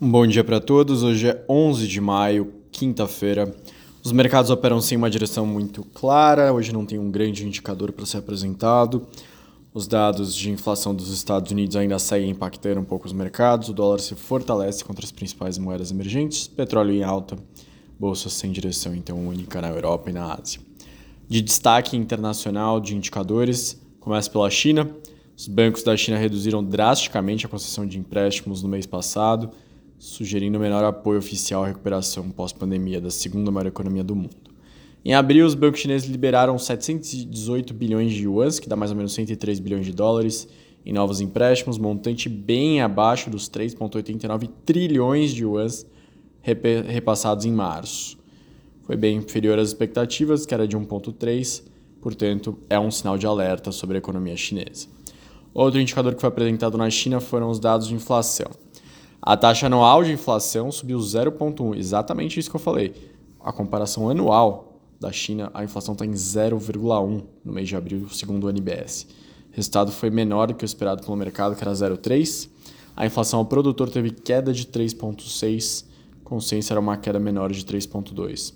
Bom dia para todos. Hoje é 11 de maio, quinta-feira. Os mercados operam sem uma direção muito clara. Hoje não tem um grande indicador para ser apresentado. Os dados de inflação dos Estados Unidos ainda seguem impactando um pouco os mercados. O dólar se fortalece contra as principais moedas emergentes. Petróleo em alta. Bolsa sem direção, então única na Europa e na Ásia. De destaque internacional de indicadores, começa pela China. Os bancos da China reduziram drasticamente a concessão de empréstimos no mês passado, sugerindo menor apoio oficial à recuperação pós-pandemia da segunda maior economia do mundo. Em abril, os bancos chineses liberaram 718 bilhões de yuans, que dá mais ou menos 103 bilhões de dólares, em novos empréstimos, montante bem abaixo dos 3,89 trilhões de yuans repassados em março. Foi bem inferior às expectativas, que era de 1,3, portanto, é um sinal de alerta sobre a economia chinesa. Outro indicador que foi apresentado na China foram os dados de inflação. A taxa anual de inflação subiu 0,1, exatamente isso que eu falei. A comparação anual da China, a inflação está em 0,1 no mês de abril, segundo o NBS. O resultado foi menor do que o esperado pelo mercado, que era 0,3. A inflação ao produtor teve queda de 3,6, consenso era uma queda menor de 3,2.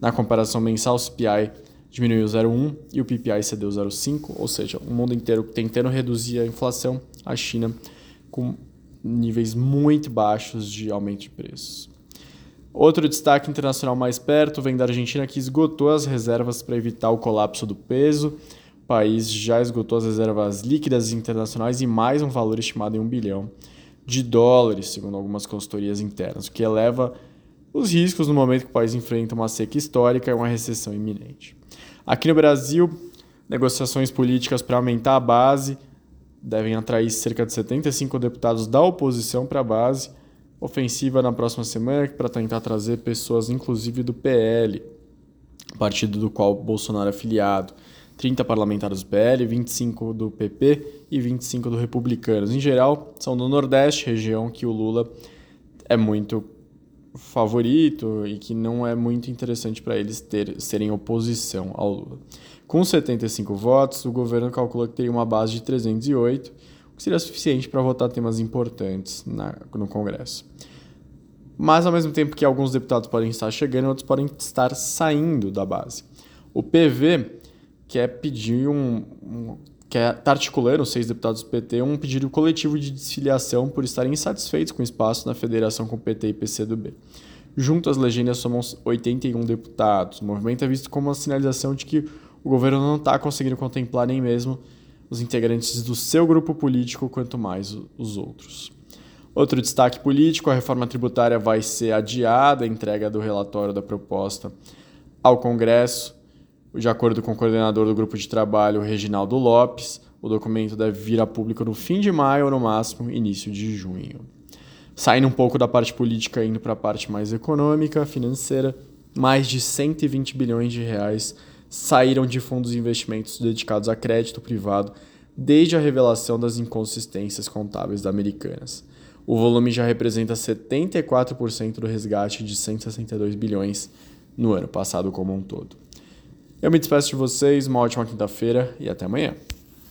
Na comparação mensal, o CPI diminuiu 0,1 e o PPI cedeu 0,5, ou seja, o mundo inteiro tentando reduzir a inflação, a China com níveis muito baixos de aumento de preços. Outro destaque internacional mais perto vem da Argentina, que esgotou as reservas para evitar o colapso do peso. O país já esgotou as reservas líquidas internacionais e mais um valor estimado em um bilhão de dólares, segundo algumas consultorias internas, o que eleva os riscos no momento que o país enfrenta uma seca histórica e uma recessão iminente. Aqui no Brasil, negociações políticas para aumentar a base devem atrair cerca de 75 deputados da oposição para a base. Ofensiva na próxima semana para tentar trazer pessoas, inclusive do PL, partido do qual Bolsonaro é afiliado. 30 parlamentares do PL, 25 do PP e 25 do Republicanos. Em geral, são do Nordeste, região que o Lula é muito favorito e que não é muito interessante para eles ter, serem oposição ao Lula. Com 75 votos, o governo calcula que teria uma base de 308, o que seria suficiente para votar temas importantes na, no Congresso. Mas, ao mesmo tempo que alguns deputados podem estar chegando, outros podem estar saindo da base. O PV quer pedir um, um quer está articulando, os seis deputados do PT, um pedido coletivo de desfiliação por estarem insatisfeitos com o espaço na federação com PT e PCdoB. Junto, as legendas somam 81 deputados. O movimento é visto como uma sinalização de que o governo não está conseguindo contemplar nem mesmo os integrantes do seu grupo político, quanto mais os outros. Outro destaque político: a reforma tributária vai ser adiada, a entrega do relatório da proposta ao Congresso. De acordo com o coordenador do grupo de trabalho, Reginaldo Lopes, o documento deve vir a público no fim de maio ou no máximo início de junho. Saindo um pouco da parte política, indo para a parte mais econômica, financeira, mais de 120 bilhões de reais saíram de fundos de investimentos dedicados a crédito privado desde a revelação das inconsistências contábeis da Americanas. O volume já representa 74% do resgate de 162 bilhões no ano passado como um todo. Eu me despeço de vocês, uma ótima quinta-feira e até amanhã.